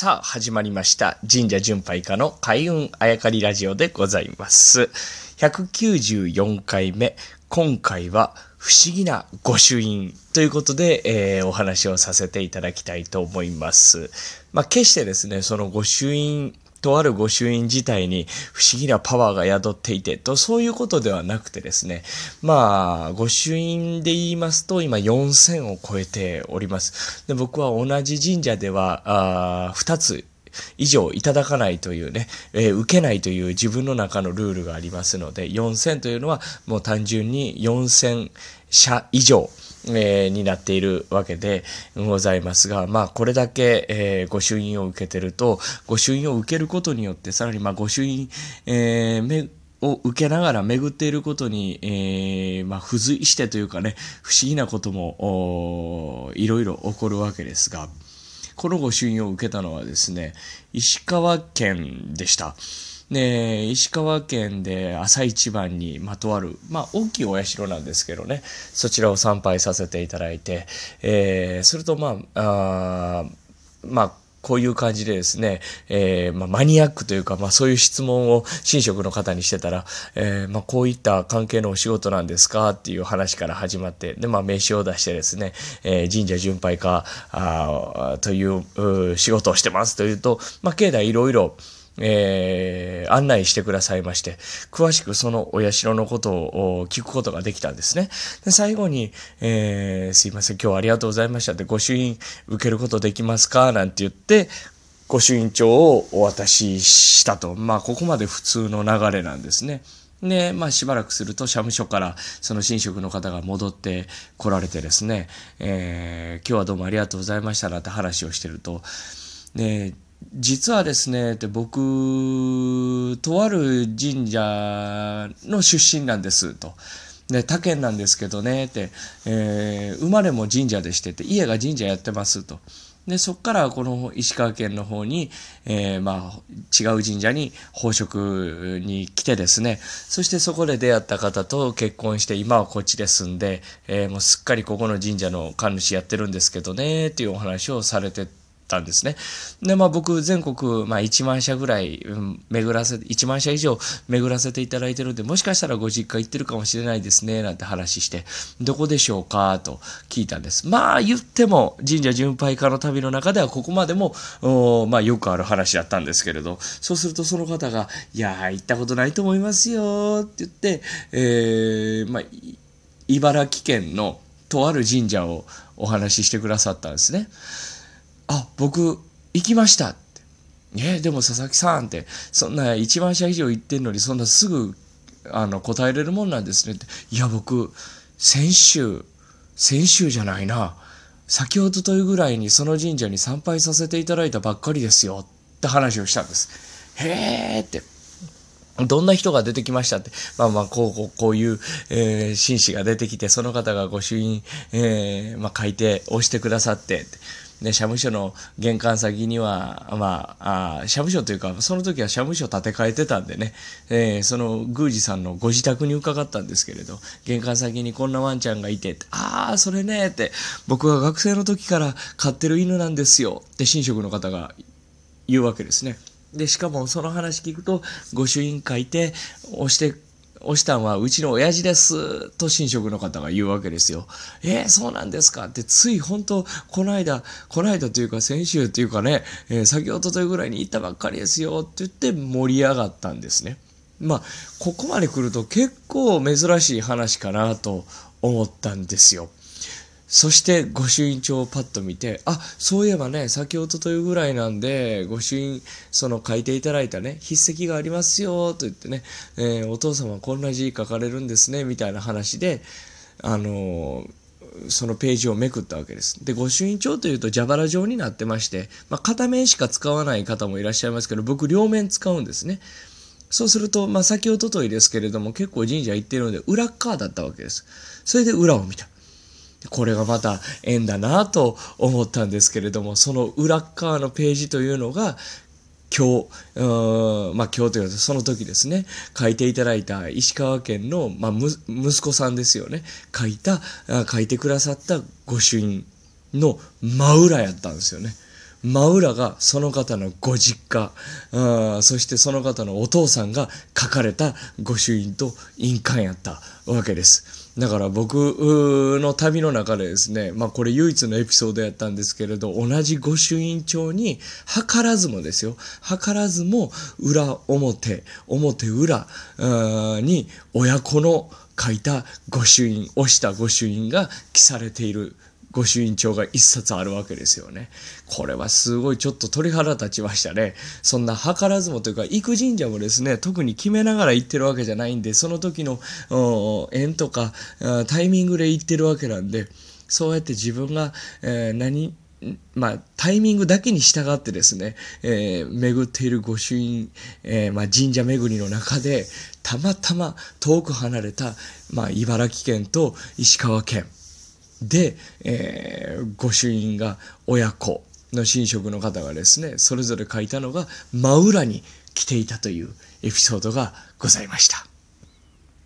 さあ、始まりました。神社巡拝家の開運あやかりラジオでございます。194回目。今回は不思議な御朱印ということで、えー、お話をさせていただきたいと思います。まあ、決してですね、その御朱印とある御朱印自体に不思議なパワーが宿っていてと、そういうことではなくてですね、まあ、御朱印で言いますと、今4000を超えております。で僕は同じ神社では、あ2つ以上いただかないというね、えー、受けないという自分の中のルールがありますので、4000というのはもう単純に4000社以上、えー、になっているわけでございますが、まあ、これだけ、えー、御朱印を受けてると、御朱印を受けることによって、さらに、まあ、御朱印、えー、を受けながら巡っていることに、えー、まあ、付随してというかね、不思議なことも、いろいろ起こるわけですが、この御朱印を受けたのはですね、石川県でした。で、石川県で朝一番にまとわる、まあ大きいお社なんですけどね、そちらを参拝させていただいて、えー、それとまあ、あまあ、こういう感じでですね、えー、まあ、マニアックというか、まあ、そういう質問を神職の方にしてたら、えー、まあ、こういった関係のお仕事なんですかっていう話から始まって、で、まあ、名刺を出してですね、えー、神社巡拝家という仕事をしてますというと、まあ、境内いろいろ、えー、案内してくださいまして、詳しくそのお社のことを聞くことができたんですね。で最後に、えー、すいません、今日はありがとうございましたって、御朱印受けることできますか？なんて言って、御朱印帳をお渡ししたと。まあ、ここまで普通の流れなんですね。で、まあしばらくすると、社務所からその神職の方が戻って来られてですね、えー、今日はどうもありがとうございましたなって話をしてると、で、実はですね、って僕、とある神社の出身なんですと。で、他県なんですけどね、って、えー、生まれも神社でしてて、家が神社やってますと。で、そっからこの石川県の方に、えー、まあ、違う神社に宝飾に来てですね、そしてそこで出会った方と結婚して、今はこっちで住んで、えー、もうすっかりここの神社の神主やってるんですけどね、っていうお話をされてたんですね。で、まあ僕全国、まあ1万社ぐらい、巡らせ、1万社以上巡らせていただいてるんで、もしかしたらご実家行ってるかもしれないですね、なんて話して、どこでしょうかと聞いたんです。まあ言っても、神社巡拝家の旅の中ではここまでも、まあよくある話だったんですけれど、そうするとその方が、いや行ったことないと思いますよ、って言って、えー、まあ、茨城県のとある神社をお話ししてくださったんですね。あ、僕、行きましたって。えー、でも佐々木さんって、そんな1万社以上行ってんのに、そんなすぐ、あの、答えれるもんなんですねって。いや、僕、先週、先週じゃないな。先ほどというぐらいにその神社に参拝させていただいたばっかりですよって話をしたんです。へーって。どんな人が出てきましたって。まあまあ、こう、こう、こういう、えー、紳士が出てきて、その方が御朱印、えー、まあ書いて押してくださって、で、社務所の玄関先には、まあ、あ社務所というか、その時は社務所建て替えてたんでね、えー、その宮司さんのご自宅に伺ったんですけれど、玄関先にこんなワンちゃんがいて、ああ、それね、って、僕は学生の時から飼ってる犬なんですよ、って神職の方が言うわけですね。で、しかもその話聞くと、御朱印書いて、押して押したんはうちの親父ですと神職の方が言うわけですよ。えー、そうなんですか？ってつい本当この間、この間というか先週っていうかね、えー、先ほどというぐらいに行ったばっかりですよって言って盛り上がったんですね。まあ、ここまで来ると結構珍しい話かなと思ったんですよ。そして御朱印帳をパッと見て、あ、そういえばね、先ほどというぐらいなんで、御朱印、その書いていただいたね、筆跡がありますよ、と言ってね、えー、お父様こんな字書かれるんですね、みたいな話で、あのーそのページをめくったわけです。で、御朱印帳というと蛇腹状になってまして、まあ、片面しか使わない方もいらっしゃいますけど、僕両面使うんですね。そうすると、まあ、先ほどといですけれども、結構神社行ってるので、裏っ側だったわけです。それで裏を見た。これがまた縁だなと思ったんですけれども、その裏側のページというのが、今日、まあ今日というかその時ですね、書いていただいた石川県の、まあ、息子さんですよね、書いた、書いてくださった御朱印の真裏やったんですよね。真裏がその方のご実家、あそしてその方のお父さんが書かれた御朱印と印鑑やったわけです。だから僕の旅の中でですね、まあこれ唯一のエピソードやったんですけれど、同じ御朱印帳に、図らずもですよ、図らずも裏表、表裏に親子の書いた御朱印、押した御朱印が記されている御朱印帳が一冊あるわけですよね。これはすごいちょっと鳥肌立ちましたね。そんな図らずもというか、行く神社もですね、特に決めながら行ってるわけじゃないんで、その時の縁とかタイミングで行ってるわけなんで、そうやって自分が、えー、何、まあ、タイミングだけに従ってですね、えー、巡っている御朱印、えー、まあ、神社巡りの中で、たまたま遠く離れた、まあ、茨城県と石川県、で、えー、御朱印が親子の神職の方がですね、それぞれ書いたのが真裏に来ていたというエピソードがございました。